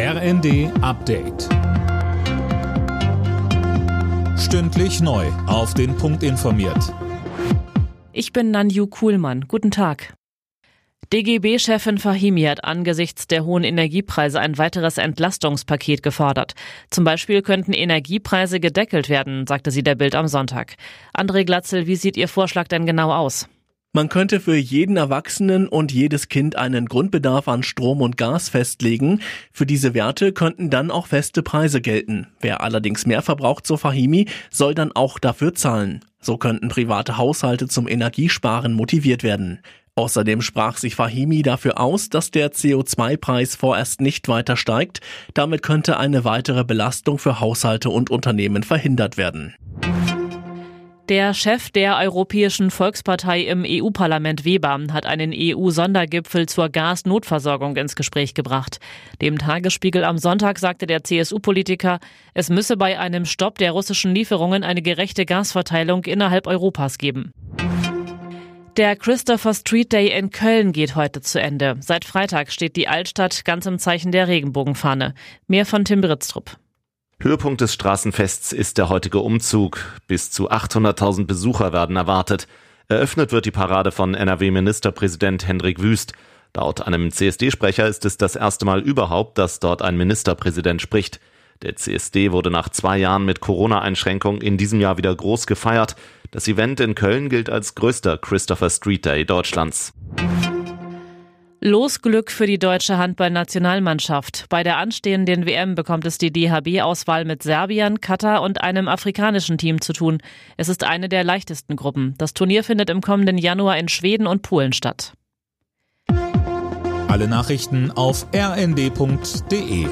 RND Update. Stündlich neu. Auf den Punkt informiert. Ich bin Nanju Kuhlmann. Guten Tag. DGB-Chefin Fahimi hat angesichts der hohen Energiepreise ein weiteres Entlastungspaket gefordert. Zum Beispiel könnten Energiepreise gedeckelt werden, sagte sie der Bild am Sonntag. André Glatzel, wie sieht Ihr Vorschlag denn genau aus? Man könnte für jeden Erwachsenen und jedes Kind einen Grundbedarf an Strom und Gas festlegen. Für diese Werte könnten dann auch feste Preise gelten. Wer allerdings mehr verbraucht, so Fahimi, soll dann auch dafür zahlen. So könnten private Haushalte zum Energiesparen motiviert werden. Außerdem sprach sich Fahimi dafür aus, dass der CO2-Preis vorerst nicht weiter steigt. Damit könnte eine weitere Belastung für Haushalte und Unternehmen verhindert werden. Der Chef der Europäischen Volkspartei im EU-Parlament Weber hat einen EU-Sondergipfel zur Gasnotversorgung ins Gespräch gebracht. Dem Tagesspiegel am Sonntag sagte der CSU-Politiker, es müsse bei einem Stopp der russischen Lieferungen eine gerechte Gasverteilung innerhalb Europas geben. Der Christopher Street Day in Köln geht heute zu Ende. Seit Freitag steht die Altstadt ganz im Zeichen der Regenbogenfahne. Mehr von Tim Britztrup. Höhepunkt des Straßenfests ist der heutige Umzug. Bis zu 800.000 Besucher werden erwartet. Eröffnet wird die Parade von NRW-Ministerpräsident Hendrik Wüst. Laut einem CSD-Sprecher ist es das erste Mal überhaupt, dass dort ein Ministerpräsident spricht. Der CSD wurde nach zwei Jahren mit Corona-Einschränkungen in diesem Jahr wieder groß gefeiert. Das Event in Köln gilt als größter Christopher Street Day Deutschlands. Losglück für die deutsche Handballnationalmannschaft. Bei der anstehenden WM bekommt es die DHB-Auswahl mit Serbien, Katar und einem afrikanischen Team zu tun. Es ist eine der leichtesten Gruppen. Das Turnier findet im kommenden Januar in Schweden und Polen statt. Alle Nachrichten auf rnd.de